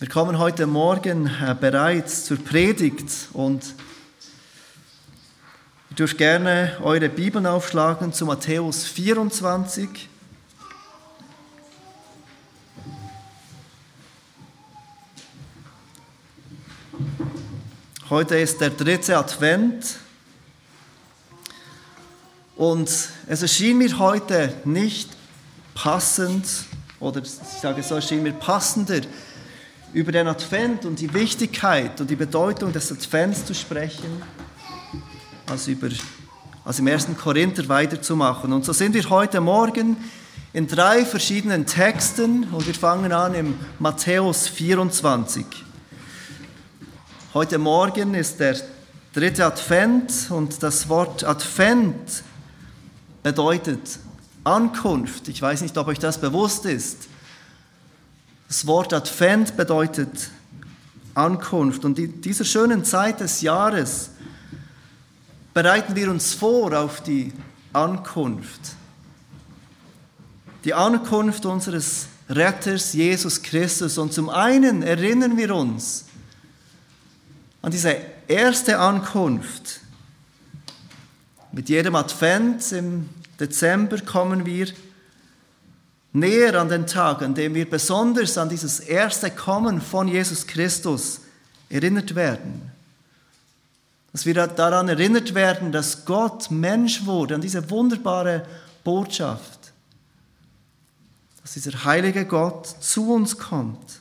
Wir kommen heute Morgen äh, bereits zur Predigt und ihr dürft gerne eure Bibeln aufschlagen zu Matthäus 24. Heute ist der dritte Advent und es erschien mir heute nicht passend, oder ich sage so, es erschien mir passender, über den Advent und die Wichtigkeit und die Bedeutung des Advents zu sprechen, als, über, als im ersten Korinther weiterzumachen. Und so sind wir heute Morgen in drei verschiedenen Texten und wir fangen an im Matthäus 24. Heute Morgen ist der dritte Advent und das Wort Advent bedeutet Ankunft. Ich weiß nicht, ob euch das bewusst ist. Das Wort Advent bedeutet Ankunft. Und in dieser schönen Zeit des Jahres bereiten wir uns vor auf die Ankunft. Die Ankunft unseres Retters Jesus Christus. Und zum einen erinnern wir uns an diese erste Ankunft. Mit jedem Advent im Dezember kommen wir näher an den Tag, an dem wir besonders an dieses erste Kommen von Jesus Christus erinnert werden. Dass wir daran erinnert werden, dass Gott Mensch wurde, an diese wunderbare Botschaft. Dass dieser heilige Gott zu uns kommt,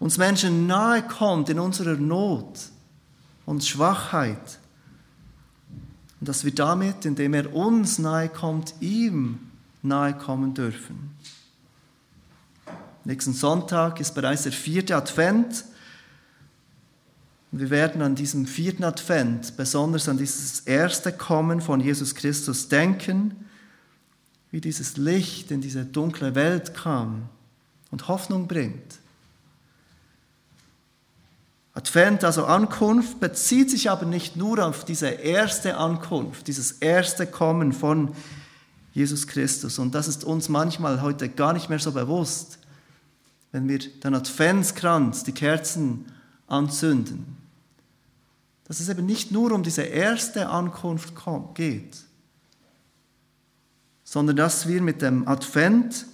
uns Menschen nahe kommt in unserer Not und Schwachheit. Und dass wir damit, indem er uns nahe kommt, ihm nahe kommen dürfen. Nächsten Sonntag ist bereits der vierte Advent. Wir werden an diesem vierten Advent besonders an dieses erste Kommen von Jesus Christus denken, wie dieses Licht in diese dunkle Welt kam und Hoffnung bringt. Advent, also Ankunft, bezieht sich aber nicht nur auf diese erste Ankunft, dieses erste Kommen von Jesus Jesus Christus. Und das ist uns manchmal heute gar nicht mehr so bewusst, wenn wir den Adventskranz, die Kerzen anzünden. Dass es eben nicht nur um diese erste Ankunft geht, sondern dass wir mit dem Advent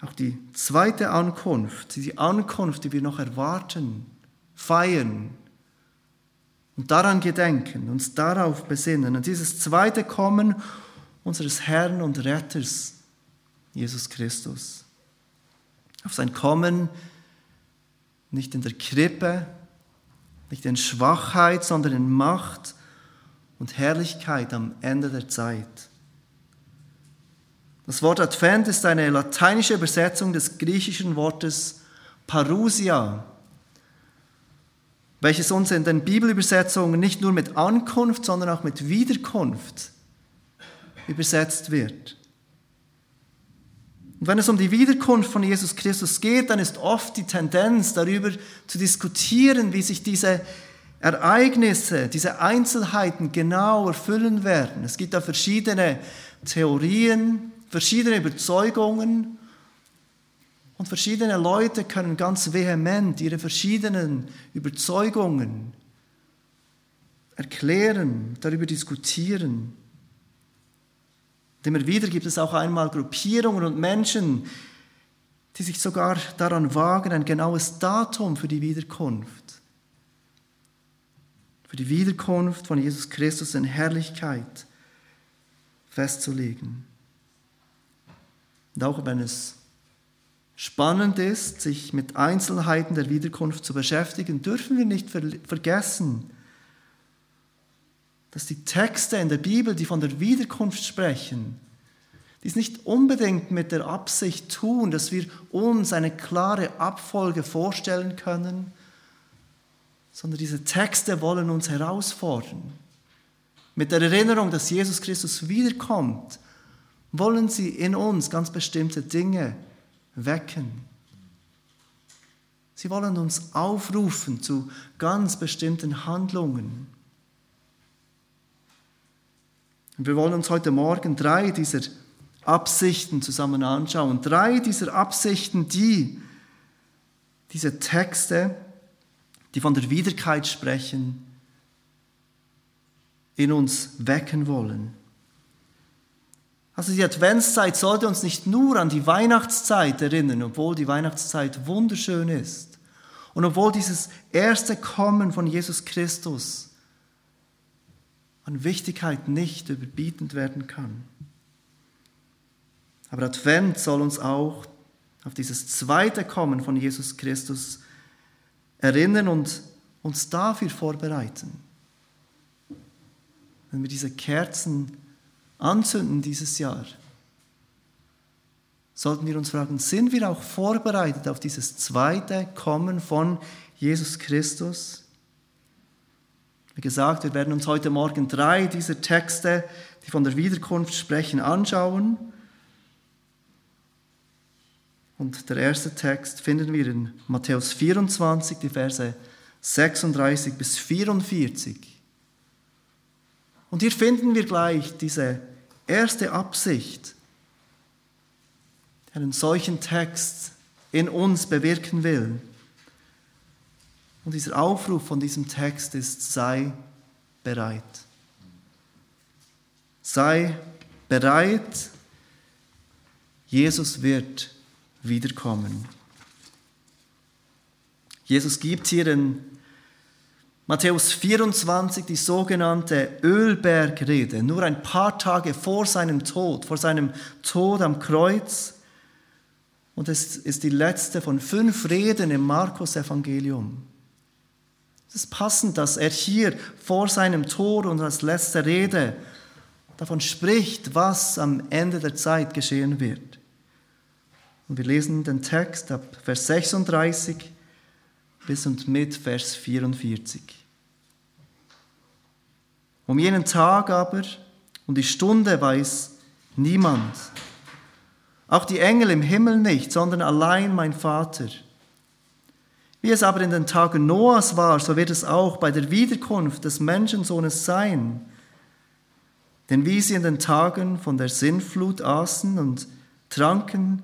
auch die zweite Ankunft, die Ankunft, die wir noch erwarten, feiern und daran gedenken, uns darauf besinnen. Und dieses zweite Kommen unseres Herrn und Retters, Jesus Christus. Auf sein Kommen nicht in der Krippe, nicht in Schwachheit, sondern in Macht und Herrlichkeit am Ende der Zeit. Das Wort Advent ist eine lateinische Übersetzung des griechischen Wortes Parousia, welches uns in den Bibelübersetzungen nicht nur mit Ankunft, sondern auch mit Wiederkunft übersetzt wird. Und wenn es um die Wiederkunft von Jesus Christus geht, dann ist oft die Tendenz darüber zu diskutieren, wie sich diese Ereignisse, diese Einzelheiten genau erfüllen werden. Es gibt da verschiedene Theorien, verschiedene Überzeugungen und verschiedene Leute können ganz vehement ihre verschiedenen Überzeugungen erklären, darüber diskutieren. Immer wieder gibt es auch einmal Gruppierungen und Menschen, die sich sogar daran wagen, ein genaues Datum für die Wiederkunft, für die Wiederkunft von Jesus Christus in Herrlichkeit festzulegen. Und auch wenn es spannend ist, sich mit Einzelheiten der Wiederkunft zu beschäftigen, dürfen wir nicht vergessen, dass die Texte in der Bibel, die von der Wiederkunft sprechen, dies nicht unbedingt mit der Absicht tun, dass wir uns eine klare Abfolge vorstellen können, sondern diese Texte wollen uns herausfordern. Mit der Erinnerung, dass Jesus Christus wiederkommt, wollen sie in uns ganz bestimmte Dinge wecken. Sie wollen uns aufrufen zu ganz bestimmten Handlungen. Und wir wollen uns heute Morgen drei dieser Absichten zusammen anschauen. Drei dieser Absichten, die diese Texte, die von der Wiederkeit sprechen, in uns wecken wollen. Also die Adventszeit sollte uns nicht nur an die Weihnachtszeit erinnern, obwohl die Weihnachtszeit wunderschön ist und obwohl dieses erste Kommen von Jesus Christus an Wichtigkeit nicht überbietend werden kann. Aber Advent soll uns auch auf dieses zweite Kommen von Jesus Christus erinnern und uns dafür vorbereiten. Wenn wir diese Kerzen anzünden dieses Jahr, sollten wir uns fragen, sind wir auch vorbereitet auf dieses zweite Kommen von Jesus Christus? Wie gesagt, wir werden uns heute Morgen drei dieser Texte, die von der Wiederkunft sprechen, anschauen. Und der erste Text finden wir in Matthäus 24, die Verse 36 bis 44. Und hier finden wir gleich diese erste Absicht, die einen solchen Text in uns bewirken will. Und dieser Aufruf von diesem Text ist, sei bereit. Sei bereit, Jesus wird wiederkommen. Jesus gibt hier in Matthäus 24 die sogenannte Ölbergrede, nur ein paar Tage vor seinem Tod, vor seinem Tod am Kreuz. Und es ist die letzte von fünf Reden im Markus-Evangelium. Es ist passend, dass er hier vor seinem Tod und als letzte Rede davon spricht, was am Ende der Zeit geschehen wird. Und wir lesen den Text ab Vers 36 bis und mit Vers 44. Um jenen Tag aber und die Stunde weiß niemand. Auch die Engel im Himmel nicht, sondern allein mein Vater. Wie es aber in den Tagen Noahs war, so wird es auch bei der Wiederkunft des Menschensohnes sein. Denn wie sie in den Tagen von der Sinnflut aßen und tranken,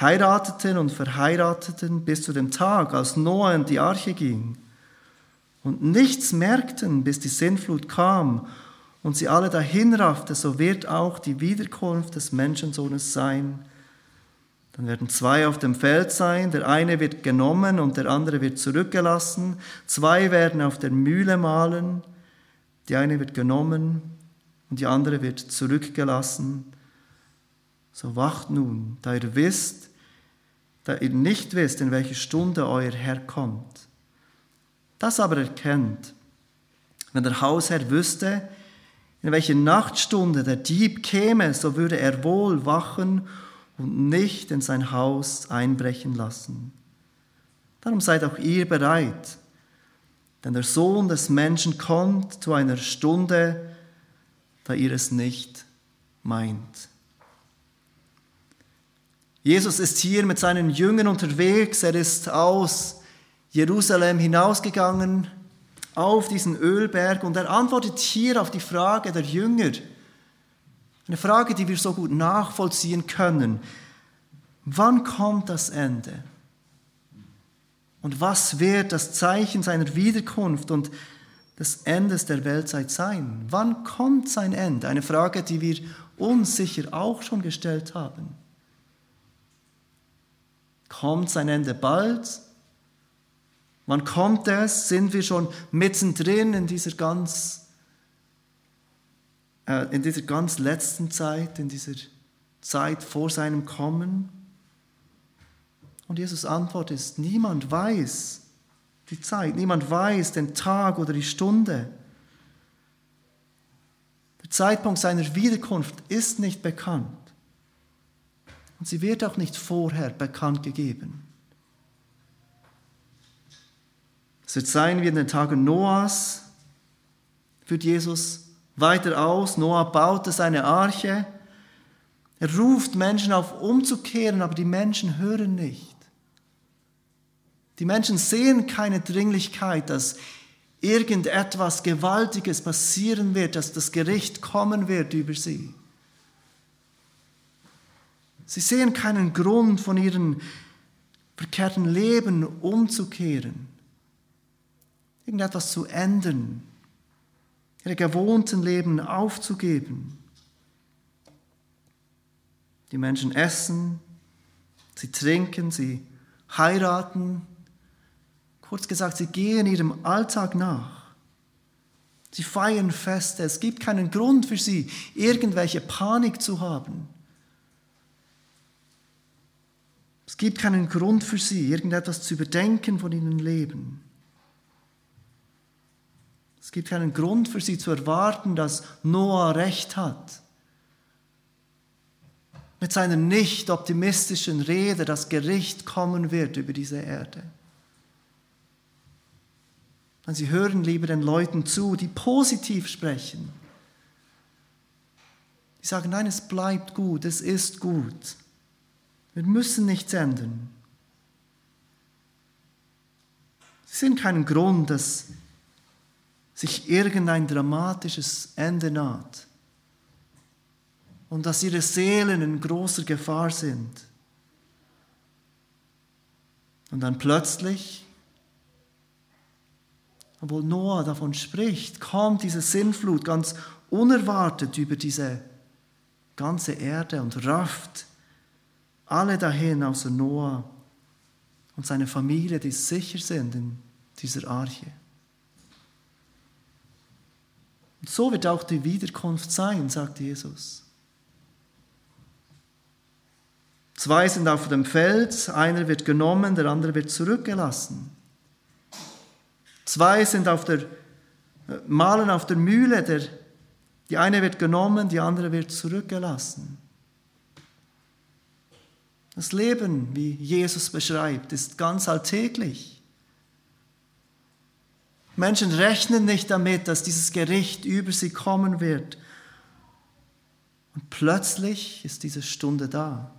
heirateten und verheirateten bis zu dem Tag, als Noah in die Arche ging, und nichts merkten, bis die Sintflut kam und sie alle dahinraffte, so wird auch die Wiederkunft des Menschensohnes sein. Dann werden zwei auf dem Feld sein, der eine wird genommen und der andere wird zurückgelassen. Zwei werden auf der Mühle mahlen, die eine wird genommen und die andere wird zurückgelassen. So wacht nun, da ihr wisst, da ihr nicht wisst, in welche Stunde euer Herr kommt. Das aber erkennt, wenn der Hausherr wüsste, in welche Nachtstunde der Dieb käme, so würde er wohl wachen und nicht in sein Haus einbrechen lassen. Darum seid auch ihr bereit, denn der Sohn des Menschen kommt zu einer Stunde, da ihr es nicht meint. Jesus ist hier mit seinen Jüngern unterwegs, er ist aus Jerusalem hinausgegangen auf diesen Ölberg und er antwortet hier auf die Frage der Jünger. Eine Frage, die wir so gut nachvollziehen können. Wann kommt das Ende? Und was wird das Zeichen seiner Wiederkunft und des Endes der Weltzeit sein? Wann kommt sein Ende? Eine Frage, die wir uns sicher auch schon gestellt haben. Kommt sein Ende bald? Wann kommt es? Sind wir schon mittendrin in dieser ganz, in dieser ganz letzten Zeit, in dieser Zeit vor seinem Kommen? Und Jesus Antwort ist, niemand weiß die Zeit, niemand weiß den Tag oder die Stunde. Der Zeitpunkt seiner Wiederkunft ist nicht bekannt. Und sie wird auch nicht vorher bekannt gegeben. Es wird sein wie in den Tagen Noahs, führt Jesus weiter aus. Noah baute seine Arche. Er ruft Menschen auf, umzukehren, aber die Menschen hören nicht. Die Menschen sehen keine Dringlichkeit, dass irgendetwas Gewaltiges passieren wird, dass das Gericht kommen wird über sie. Sie sehen keinen Grund von ihren verkehrten Leben umzukehren, irgendetwas zu ändern, ihre gewohnten Leben aufzugeben. Die Menschen essen, sie trinken, sie heiraten. Kurz gesagt, sie gehen ihrem Alltag nach. Sie feiern Feste. Es gibt keinen Grund für sie, irgendwelche Panik zu haben. Es gibt keinen Grund für sie, irgendetwas zu überdenken von ihrem Leben. Es gibt keinen Grund für sie zu erwarten, dass Noah recht hat. Mit seiner nicht optimistischen Rede, dass Gericht kommen wird über diese Erde. Und sie hören lieber den Leuten zu, die positiv sprechen. Die sagen, nein, es bleibt gut, es ist gut. Wir müssen nichts ändern. Sie sind keinen Grund, dass sich irgendein dramatisches Ende naht und dass ihre Seelen in großer Gefahr sind. Und dann plötzlich, obwohl Noah davon spricht, kommt diese Sinnflut ganz unerwartet über diese ganze Erde und rafft alle dahin außer Noah und seine Familie, die sicher sind in dieser Arche. So wird auch die Wiederkunft sein, sagt Jesus. Zwei sind auf dem Feld, einer wird genommen, der andere wird zurückgelassen. Zwei sind auf der, malen auf der Mühle, der, die eine wird genommen, die andere wird zurückgelassen. Das Leben, wie Jesus beschreibt, ist ganz alltäglich. Menschen rechnen nicht damit, dass dieses Gericht über sie kommen wird. Und plötzlich ist diese Stunde da.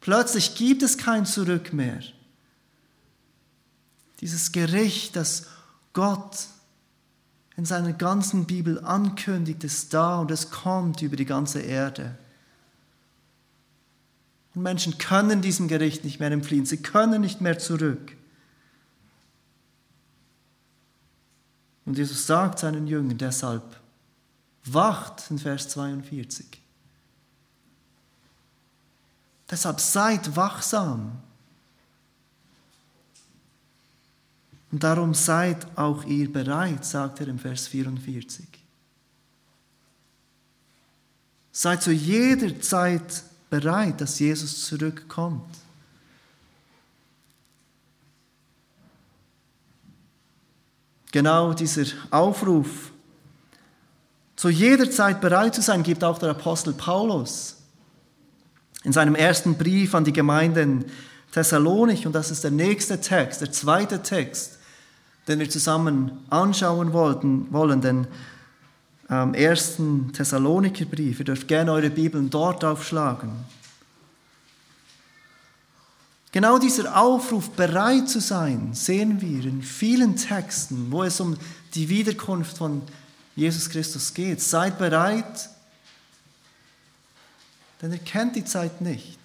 Plötzlich gibt es kein Zurück mehr. Dieses Gericht, das Gott in seiner ganzen Bibel ankündigt, ist da und es kommt über die ganze Erde. Und Menschen können diesem Gericht nicht mehr entfliehen, sie können nicht mehr zurück. Und Jesus sagt seinen Jüngern deshalb, wacht in Vers 42. Deshalb seid wachsam. Und darum seid auch ihr bereit, sagt er im Vers 44. Seid zu jeder Zeit bereit, dass Jesus zurückkommt. Genau dieser Aufruf, zu jeder Zeit bereit zu sein, gibt auch der Apostel Paulus in seinem ersten Brief an die Gemeinde in Thessalonich. Und das ist der nächste Text, der zweite Text, den wir zusammen anschauen wollten, wollen, den ähm, ersten Thessaloniker Brief. Ihr dürft gerne eure Bibeln dort aufschlagen. Genau dieser Aufruf, bereit zu sein, sehen wir in vielen Texten, wo es um die Wiederkunft von Jesus Christus geht. Seid bereit, denn er kennt die Zeit nicht.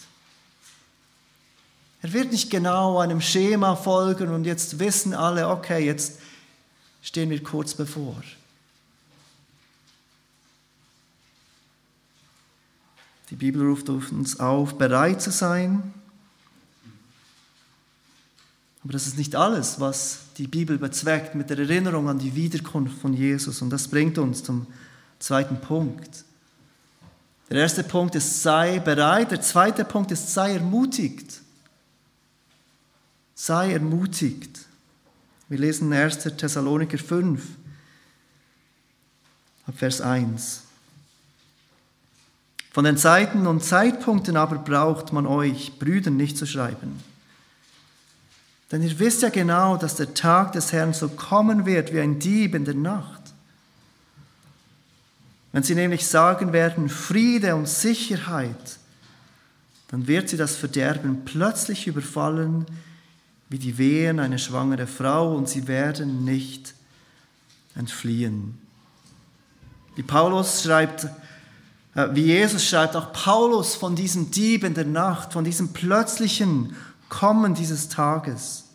Er wird nicht genau einem Schema folgen und jetzt wissen alle, okay, jetzt stehen wir kurz bevor. Die Bibel ruft uns auf, bereit zu sein, aber das ist nicht alles, was die Bibel bezweckt mit der Erinnerung an die Wiederkunft von Jesus. Und das bringt uns zum zweiten Punkt. Der erste Punkt ist, sei bereit. Der zweite Punkt ist, sei ermutigt. Sei ermutigt. Wir lesen 1. Thessaloniker 5, ab Vers 1. Von den Zeiten und Zeitpunkten aber braucht man euch, Brüdern, nicht zu schreiben denn ihr wisst ja genau, dass der Tag des Herrn so kommen wird wie ein Dieb in der Nacht. Wenn sie nämlich sagen werden, Friede und Sicherheit, dann wird sie das Verderben plötzlich überfallen, wie die Wehen eine schwangere Frau, und sie werden nicht entfliehen. Wie Paulus schreibt, äh, wie Jesus schreibt, auch Paulus von diesem Dieb in der Nacht, von diesem plötzlichen Kommen dieses Tages.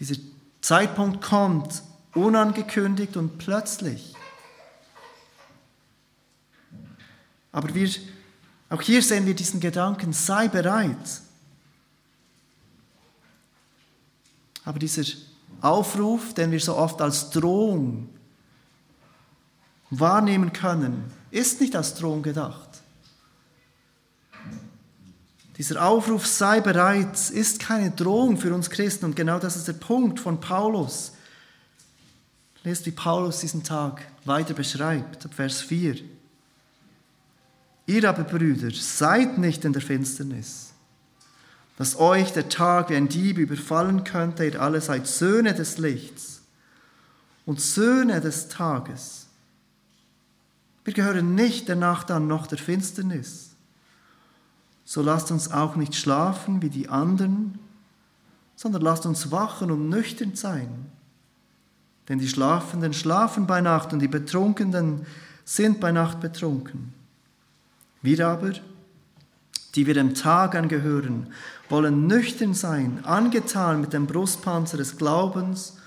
Dieser Zeitpunkt kommt unangekündigt und plötzlich. Aber wir, auch hier sehen wir diesen Gedanken, sei bereit. Aber dieser Aufruf, den wir so oft als Drohung wahrnehmen können, ist nicht als Drohung gedacht. Dieser Aufruf sei bereit ist keine Drohung für uns Christen und genau das ist der Punkt von Paulus. Lest, wie Paulus diesen Tag weiter beschreibt, ab Vers 4. Ihr aber, Brüder, seid nicht in der Finsternis, dass euch der Tag wie ein Dieb überfallen könnte, ihr alle seid Söhne des Lichts und Söhne des Tages. Wir gehören nicht der Nacht an noch der Finsternis so lasst uns auch nicht schlafen wie die anderen, sondern lasst uns wachen und nüchtern sein. Denn die Schlafenden schlafen bei Nacht und die Betrunkenen sind bei Nacht betrunken. Wir aber, die wir dem Tag angehören, wollen nüchtern sein, angetan mit dem Brustpanzer des Glaubens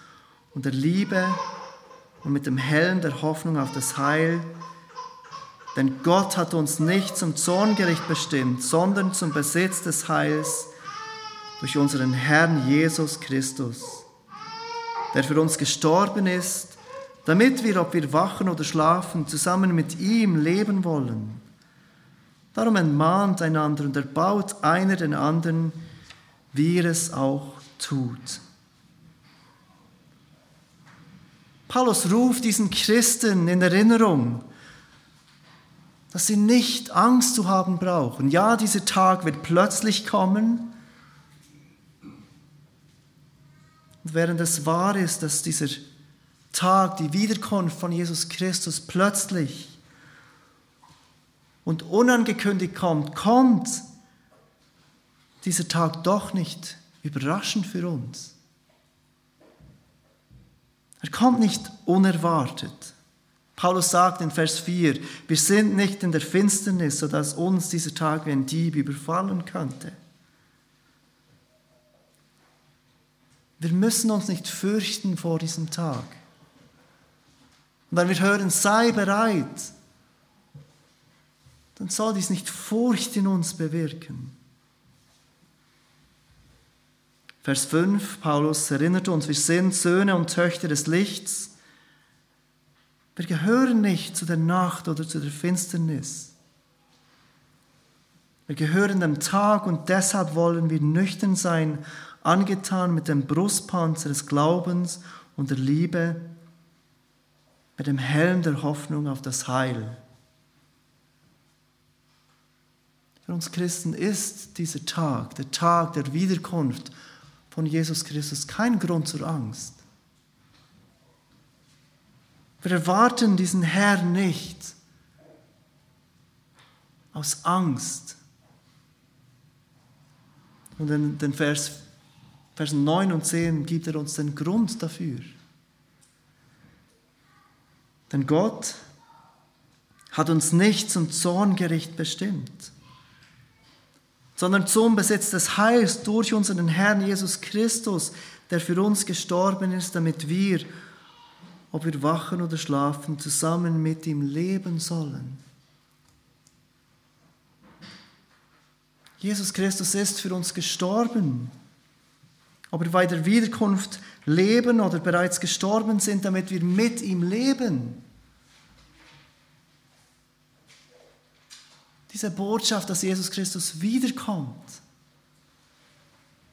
und der Liebe und mit dem Helm der Hoffnung auf das Heil, denn Gott hat uns nicht zum Zorngericht bestimmt, sondern zum Besitz des Heils durch unseren Herrn Jesus Christus, der für uns gestorben ist, damit wir, ob wir wachen oder schlafen, zusammen mit ihm leben wollen. Darum entmahnt einander und erbaut einer den anderen, wie er es auch tut. Paulus ruft diesen Christen in Erinnerung, dass sie nicht Angst zu haben brauchen. Ja, dieser Tag wird plötzlich kommen. Und während es wahr ist, dass dieser Tag, die Wiederkunft von Jesus Christus plötzlich und unangekündigt kommt, kommt dieser Tag doch nicht überraschend für uns. Er kommt nicht unerwartet. Paulus sagt in Vers 4, wir sind nicht in der Finsternis, sodass uns dieser Tag wie ein Dieb überfallen könnte. Wir müssen uns nicht fürchten vor diesem Tag. Und wenn wir hören, sei bereit, dann soll dies nicht Furcht in uns bewirken. Vers 5, Paulus erinnert uns, wir sind Söhne und Töchter des Lichts wir gehören nicht zu der Nacht oder zu der Finsternis. Wir gehören dem Tag und deshalb wollen wir nüchtern sein, angetan mit dem Brustpanzer des Glaubens und der Liebe, mit dem Helm der Hoffnung auf das Heil. Für uns Christen ist dieser Tag, der Tag der Wiederkunft von Jesus Christus, kein Grund zur Angst. Wir erwarten diesen Herrn nicht aus Angst. Und in den Vers, Versen 9 und 10 gibt er uns den Grund dafür. Denn Gott hat uns nicht zum Zorngericht bestimmt, sondern zum Besitz des Heils durch unseren Herrn Jesus Christus, der für uns gestorben ist, damit wir ob wir wachen oder schlafen, zusammen mit ihm leben sollen. Jesus Christus ist für uns gestorben. Ob wir bei der Wiederkunft leben oder bereits gestorben sind, damit wir mit ihm leben. Diese Botschaft, dass Jesus Christus wiederkommt,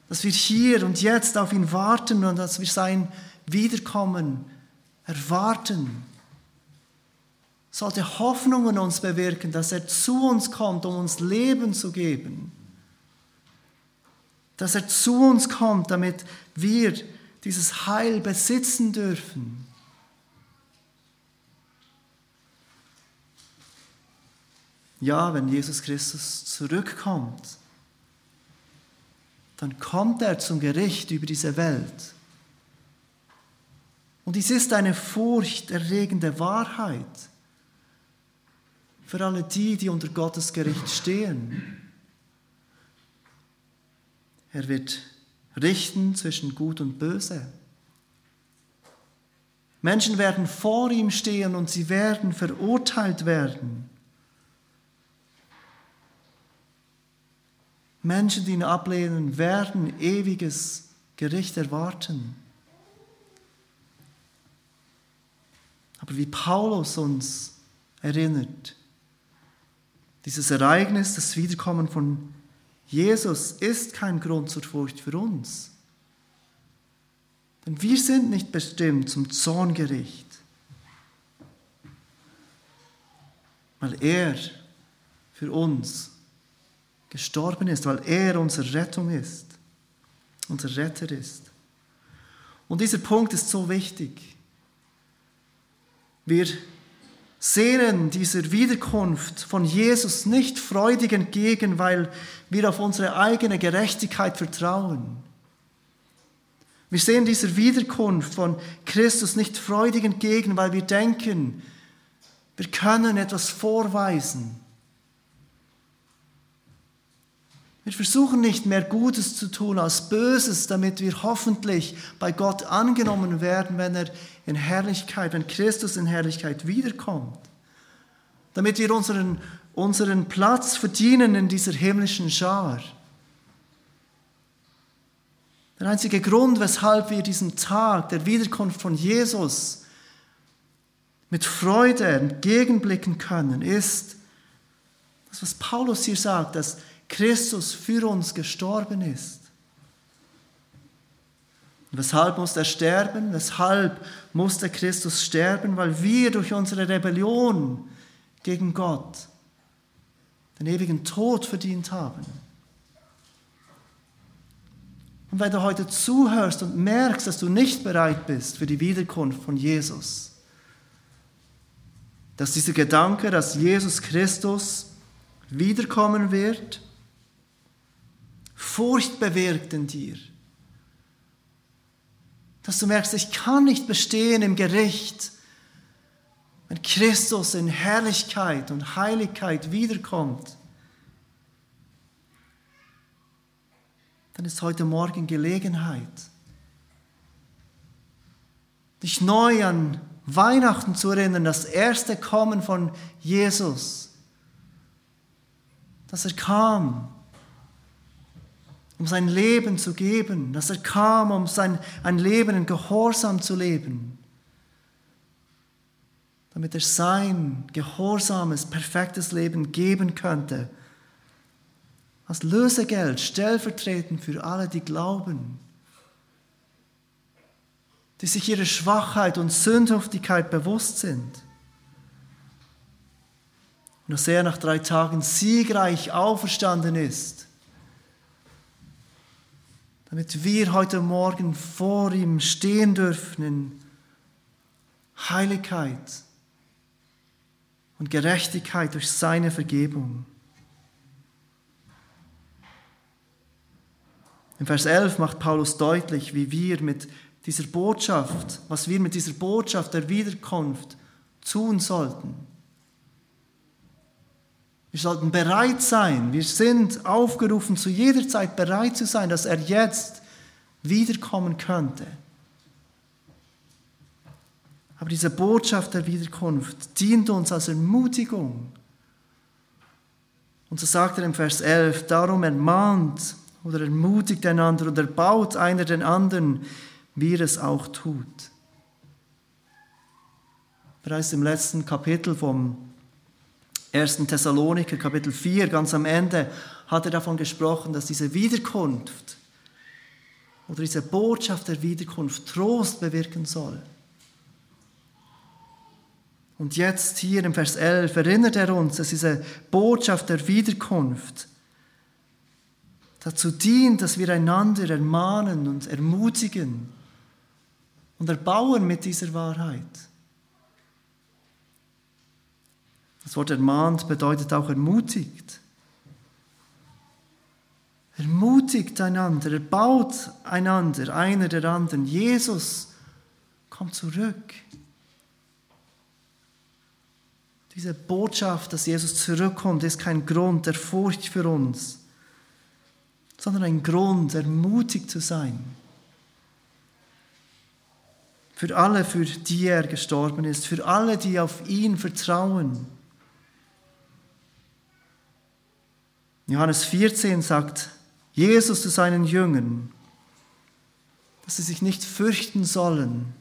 dass wir hier und jetzt auf ihn warten und dass wir sein Wiederkommen erwarten, sollte Hoffnung in uns bewirken, dass er zu uns kommt, um uns Leben zu geben. Dass er zu uns kommt, damit wir dieses Heil besitzen dürfen. Ja, wenn Jesus Christus zurückkommt, dann kommt er zum Gericht über diese Welt. Und dies ist eine furchterregende Wahrheit für alle die, die unter Gottes Gericht stehen. Er wird richten zwischen Gut und Böse. Menschen werden vor ihm stehen und sie werden verurteilt werden. Menschen, die ihn ablehnen, werden ewiges Gericht erwarten. Aber wie Paulus uns erinnert, dieses Ereignis, das Wiederkommen von Jesus, ist kein Grund zur Furcht für uns. Denn wir sind nicht bestimmt zum Zorngericht, weil er für uns gestorben ist, weil er unsere Rettung ist, unser Retter ist. Und dieser Punkt ist so wichtig. Wir sehnen dieser Wiederkunft von Jesus nicht freudig entgegen, weil wir auf unsere eigene Gerechtigkeit vertrauen. Wir sehen dieser Wiederkunft von Christus nicht freudig entgegen, weil wir denken, wir können etwas vorweisen. Wir versuchen nicht mehr Gutes zu tun als Böses, damit wir hoffentlich bei Gott angenommen werden, wenn er in Herrlichkeit, wenn Christus in Herrlichkeit wiederkommt. Damit wir unseren, unseren Platz verdienen in dieser himmlischen Schar. Der einzige Grund, weshalb wir diesen Tag der Wiederkunft von Jesus mit Freude entgegenblicken können, ist das, was Paulus hier sagt, dass Christus für uns gestorben ist. Weshalb muss er sterben? Weshalb musste Christus sterben? Weil wir durch unsere Rebellion gegen Gott den ewigen Tod verdient haben. Und wenn du heute zuhörst und merkst, dass du nicht bereit bist für die Wiederkunft von Jesus, dass dieser Gedanke, dass Jesus Christus wiederkommen wird, Furcht bewirkt in dir. Dass du merkst, ich kann nicht bestehen im Gericht, wenn Christus in Herrlichkeit und Heiligkeit wiederkommt. Dann ist heute Morgen Gelegenheit, dich neu an Weihnachten zu erinnern, das erste Kommen von Jesus, dass er kam, um sein Leben zu geben, dass er kam, um sein, ein Leben in Gehorsam zu leben, damit er sein gehorsames, perfektes Leben geben könnte, als Lösegeld, stellvertretend für alle, die glauben, die sich ihrer Schwachheit und Sündhaftigkeit bewusst sind. Und dass er nach drei Tagen siegreich auferstanden ist damit wir heute Morgen vor ihm stehen dürfen in Heiligkeit und Gerechtigkeit durch seine Vergebung. Im Vers 11 macht Paulus deutlich, wie wir mit dieser Botschaft, was wir mit dieser Botschaft der Wiederkunft tun sollten. Wir sollten bereit sein. Wir sind aufgerufen, zu jeder Zeit bereit zu sein, dass er jetzt wiederkommen könnte. Aber diese Botschaft der Wiederkunft dient uns als Ermutigung. Und so sagt er im Vers 11, darum ermahnt oder ermutigt einander oder baut einer den anderen, wie er es auch tut. Bereits im letzten Kapitel vom 1. Thessaloniker Kapitel 4, ganz am Ende, hat er davon gesprochen, dass diese Wiederkunft oder diese Botschaft der Wiederkunft Trost bewirken soll. Und jetzt hier im Vers 11 erinnert er uns, dass diese Botschaft der Wiederkunft dazu dient, dass wir einander ermahnen und ermutigen und erbauen mit dieser Wahrheit. Das Wort ermahnt bedeutet auch ermutigt. Ermutigt einander, erbaut einander, einer der anderen. Jesus kommt zurück. Diese Botschaft, dass Jesus zurückkommt, ist kein Grund der Furcht für uns. sondern ein Grund, ermutigt zu sein. Für alle, für die er gestorben ist, für alle, die auf ihn vertrauen. Johannes 14 sagt Jesus zu seinen Jüngern, dass sie sich nicht fürchten sollen.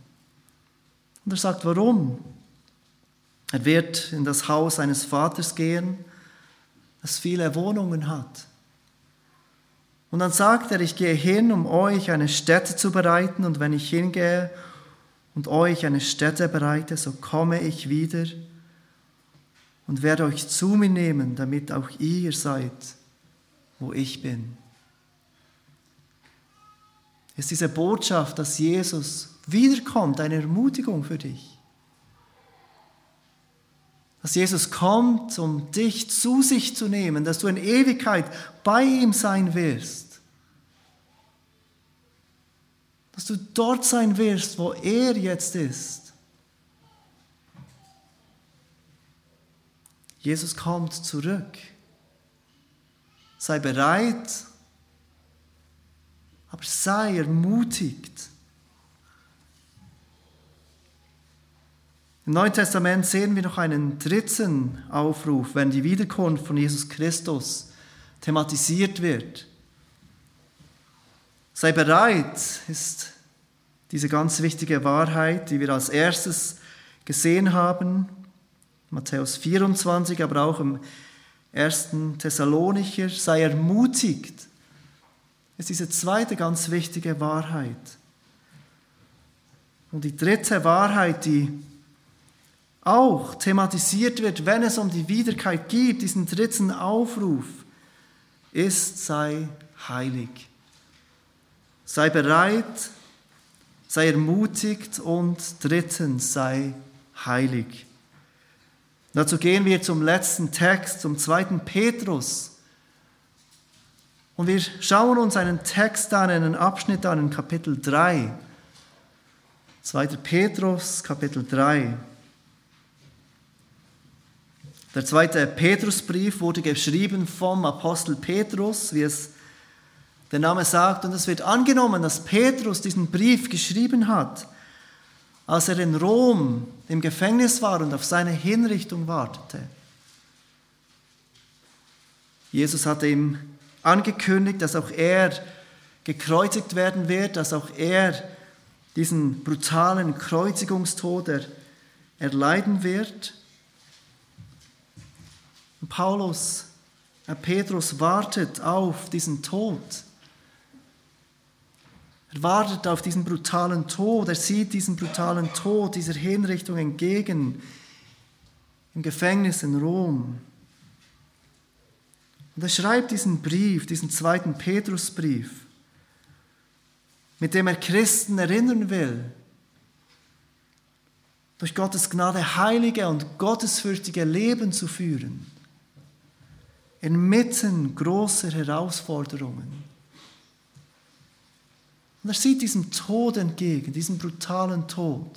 Und er sagt, warum? Er wird in das Haus seines Vaters gehen, das viele Wohnungen hat. Und dann sagt er, ich gehe hin, um euch eine Stätte zu bereiten, und wenn ich hingehe und euch eine Stätte bereite, so komme ich wieder und werde euch zu mir nehmen, damit auch ihr seid, wo ich bin. Ist diese Botschaft, dass Jesus wiederkommt, eine Ermutigung für dich? dass Jesus kommt, um dich zu sich zu nehmen, dass du in Ewigkeit bei ihm sein wirst. Dass du dort sein wirst, wo er jetzt ist. Jesus kommt zurück. Sei bereit, aber sei ermutigt. Im Neuen Testament sehen wir noch einen dritten Aufruf, wenn die Wiederkunft von Jesus Christus thematisiert wird. Sei bereit ist diese ganz wichtige Wahrheit, die wir als erstes gesehen haben, Matthäus 24, aber auch im ersten Thessalonicher, sei ermutigt, ist diese zweite ganz wichtige Wahrheit. Und die dritte Wahrheit, die auch thematisiert wird, wenn es um die Wiederkeit geht, diesen dritten Aufruf, ist, sei heilig. Sei bereit, sei ermutigt und drittens, sei heilig. Dazu gehen wir zum letzten Text, zum zweiten Petrus. Und wir schauen uns einen Text an, einen Abschnitt an in Kapitel 3. 2. Petrus, Kapitel 3. Der zweite Petrusbrief wurde geschrieben vom Apostel Petrus, wie es der Name sagt, und es wird angenommen, dass Petrus diesen Brief geschrieben hat, als er in Rom im Gefängnis war und auf seine Hinrichtung wartete. Jesus hatte ihm angekündigt, dass auch er gekreuzigt werden wird, dass auch er diesen brutalen Kreuzigungstod erleiden wird. Paulus, äh, Petrus wartet auf diesen Tod. Er wartet auf diesen brutalen Tod. Er sieht diesen brutalen Tod, dieser Hinrichtung entgegen im Gefängnis in Rom. Und er schreibt diesen Brief, diesen zweiten Petrusbrief, mit dem er Christen erinnern will, durch Gottes Gnade heilige und gottesfürchtige Leben zu führen inmitten großer Herausforderungen. Und er sieht diesem Tod entgegen, diesem brutalen Tod.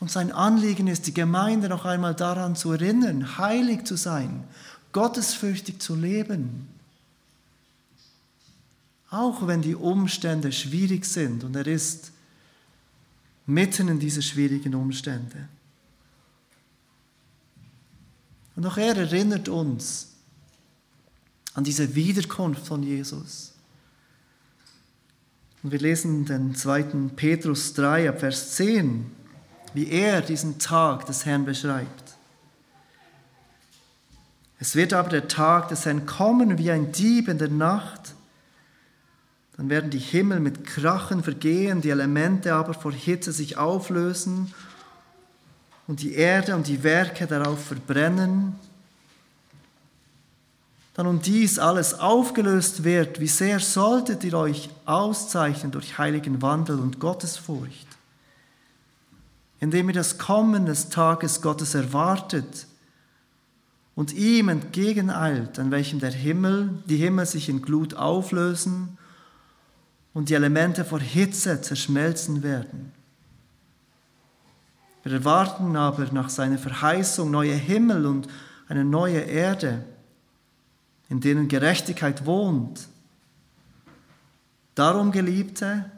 Und sein Anliegen ist, die Gemeinde noch einmal daran zu erinnern, heilig zu sein, gottesfürchtig zu leben. Auch wenn die Umstände schwierig sind und er ist mitten in diese schwierigen Umstände. Und auch er erinnert uns an diese Wiederkunft von Jesus. Und wir lesen den 2. Petrus 3 ab Vers 10, wie er diesen Tag des Herrn beschreibt. Es wird aber der Tag des Herrn kommen wie ein Dieb in der Nacht. Dann werden die Himmel mit Krachen vergehen, die Elemente aber vor Hitze sich auflösen und die Erde und die Werke darauf verbrennen, da nun dies alles aufgelöst wird, wie sehr solltet ihr euch auszeichnen durch heiligen Wandel und Gottesfurcht, indem ihr das Kommen des Tages Gottes erwartet und ihm entgegeneilt, an welchem der Himmel, die Himmel sich in Glut auflösen und die Elemente vor Hitze zerschmelzen werden. Wir erwarten aber nach seiner Verheißung neue Himmel und eine neue Erde, in denen Gerechtigkeit wohnt. Darum, Geliebte,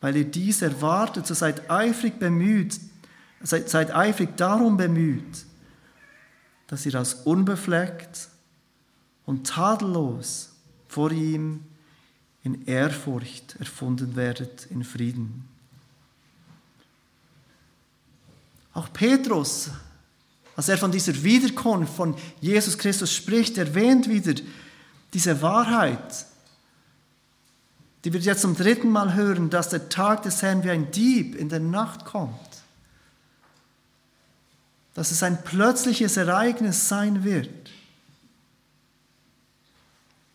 weil ihr dies erwartet, so seid eifrig bemüht, seid, seid eifrig darum bemüht, dass ihr als unbefleckt und tadellos vor ihm in Ehrfurcht erfunden werdet in Frieden. Auch Petrus, als er von dieser Wiederkunft von Jesus Christus spricht, erwähnt wieder diese Wahrheit, die wir jetzt zum dritten Mal hören, dass der Tag des Herrn wie ein Dieb in der Nacht kommt. Dass es ein plötzliches Ereignis sein wird.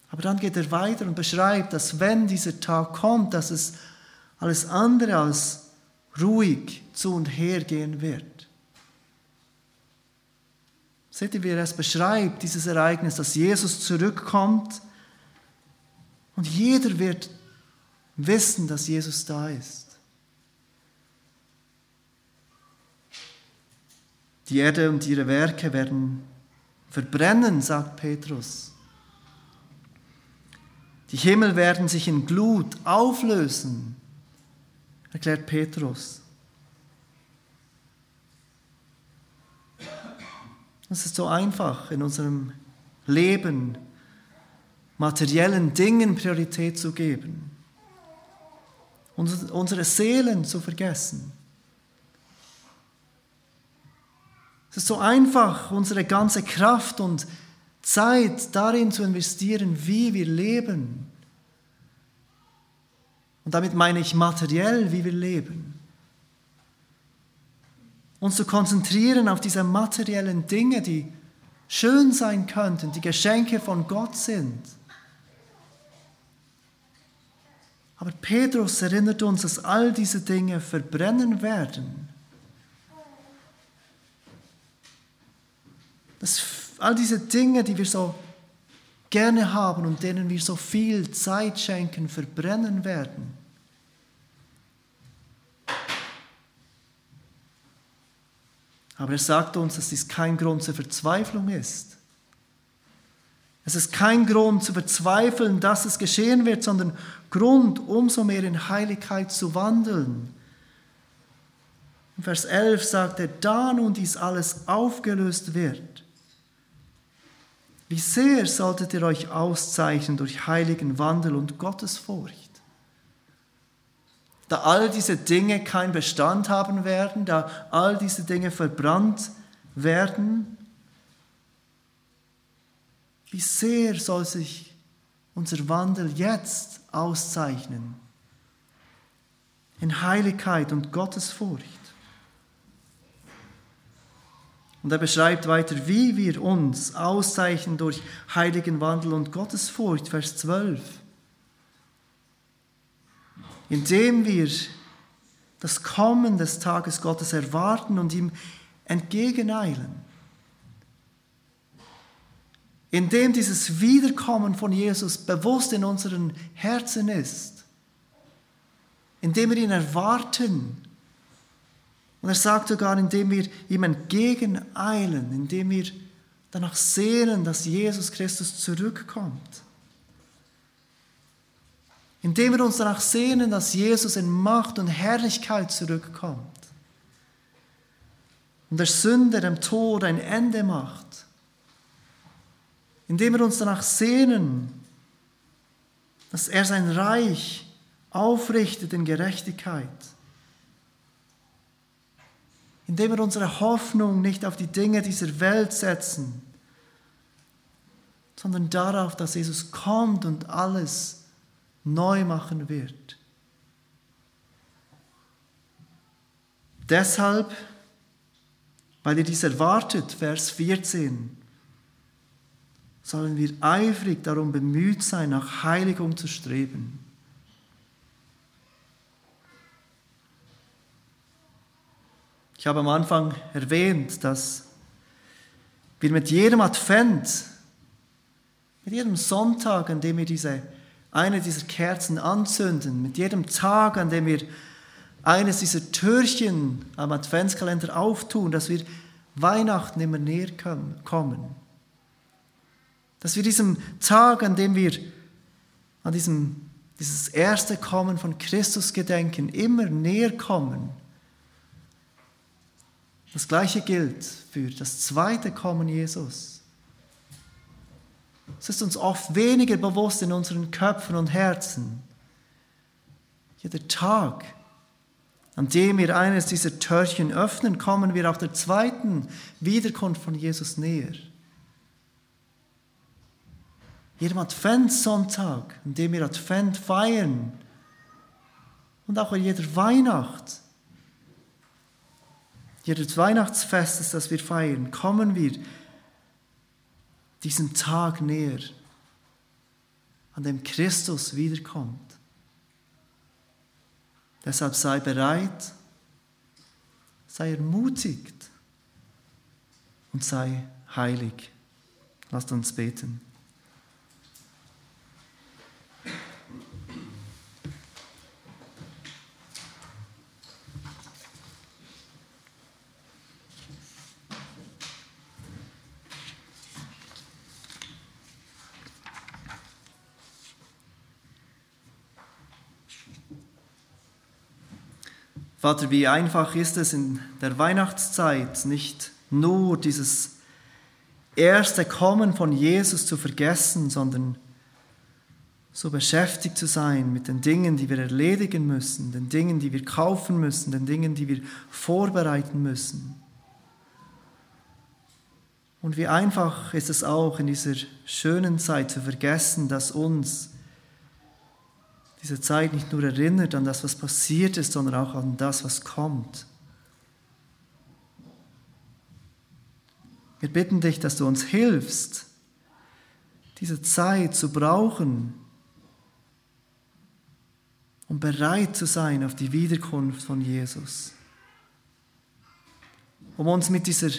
Aber dann geht er weiter und beschreibt, dass wenn dieser Tag kommt, dass es alles andere als ruhig zu und her gehen wird. Seht ihr, wie er es beschreibt, dieses Ereignis, dass Jesus zurückkommt und jeder wird wissen, dass Jesus da ist. Die Erde und ihre Werke werden verbrennen, sagt Petrus. Die Himmel werden sich in Glut auflösen, erklärt Petrus. Es ist so einfach in unserem Leben, materiellen Dingen Priorität zu geben, unsere Seelen zu vergessen. Es ist so einfach, unsere ganze Kraft und Zeit darin zu investieren, wie wir leben. Und damit meine ich materiell, wie wir leben. Uns zu konzentrieren auf diese materiellen Dinge, die schön sein könnten, die Geschenke von Gott sind. Aber Petrus erinnert uns, dass all diese Dinge verbrennen werden. Das all diese Dinge, die wir so gerne haben und denen wir so viel Zeit schenken, verbrennen werden. Aber er sagt uns, dass dies kein Grund zur Verzweiflung ist. Es ist kein Grund zu verzweifeln, dass es geschehen wird, sondern Grund, umso mehr in Heiligkeit zu wandeln. In Vers 11 sagt er, da nun dies alles aufgelöst wird, wie sehr solltet ihr euch auszeichnen durch heiligen Wandel und Gottesfurcht. Da all diese Dinge keinen Bestand haben werden, da all diese Dinge verbrannt werden, wie sehr soll sich unser Wandel jetzt auszeichnen in Heiligkeit und Gottesfurcht. Und er beschreibt weiter, wie wir uns auszeichnen durch heiligen Wandel und Gottesfurcht, Vers 12. Indem wir das Kommen des Tages Gottes erwarten und ihm entgegeneilen. Indem dieses Wiederkommen von Jesus bewusst in unseren Herzen ist. Indem wir ihn erwarten und er sagt sogar, indem wir ihm entgegeneilen, indem wir danach sehnen, dass Jesus Christus zurückkommt. Indem wir uns danach sehnen, dass Jesus in Macht und Herrlichkeit zurückkommt. Und der Sünde, dem Tod ein Ende macht. Indem wir uns danach sehnen, dass er sein Reich aufrichtet in Gerechtigkeit indem wir unsere Hoffnung nicht auf die Dinge dieser Welt setzen, sondern darauf, dass Jesus kommt und alles neu machen wird. Deshalb, weil ihr dies erwartet, Vers 14, sollen wir eifrig darum bemüht sein, nach Heiligung zu streben. Ich habe am Anfang erwähnt, dass wir mit jedem Advent, mit jedem Sonntag, an dem wir diese, eine dieser Kerzen anzünden, mit jedem Tag, an dem wir eines dieser Türchen am Adventskalender auftun, dass wir Weihnachten immer näher kommen. Dass wir diesem Tag, an dem wir an diesem, dieses erste Kommen von Christus gedenken, immer näher kommen. Das gleiche gilt für das zweite Kommen Jesus. Es ist uns oft weniger bewusst in unseren Köpfen und Herzen. Jeder Tag, an dem wir eines dieser Törchen öffnen, kommen wir auch der zweiten Wiederkunft von Jesus näher. Jedem Adventssonntag, an dem wir Advent feiern und auch an jeder Weihnacht, jedes Weihnachtsfestes, das wir feiern, kommen wir diesem Tag näher, an dem Christus wiederkommt. Deshalb sei bereit, sei ermutigt und sei heilig. Lasst uns beten. Vater, wie einfach ist es in der Weihnachtszeit nicht nur dieses erste Kommen von Jesus zu vergessen, sondern so beschäftigt zu sein mit den Dingen, die wir erledigen müssen, den Dingen, die wir kaufen müssen, den Dingen, die wir vorbereiten müssen. Und wie einfach ist es auch in dieser schönen Zeit zu vergessen, dass uns diese Zeit nicht nur erinnert an das, was passiert ist, sondern auch an das, was kommt. Wir bitten dich, dass du uns hilfst, diese Zeit zu brauchen, um bereit zu sein auf die Wiederkunft von Jesus. Um uns mit dieser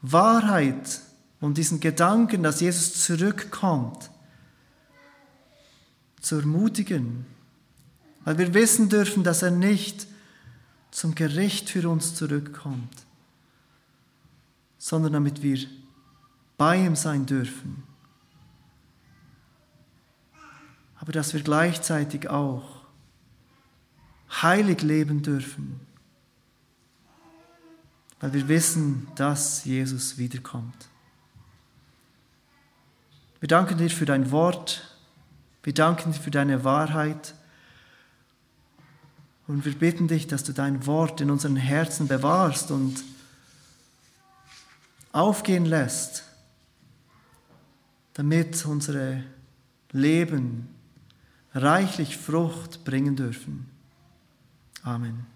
Wahrheit und diesen Gedanken, dass Jesus zurückkommt, zu ermutigen, weil wir wissen dürfen, dass er nicht zum Gericht für uns zurückkommt, sondern damit wir bei ihm sein dürfen. Aber dass wir gleichzeitig auch heilig leben dürfen, weil wir wissen, dass Jesus wiederkommt. Wir danken dir für dein Wort, wir danken dir für deine Wahrheit. Und wir bitten dich, dass du dein Wort in unseren Herzen bewahrst und aufgehen lässt, damit unsere Leben reichlich Frucht bringen dürfen. Amen.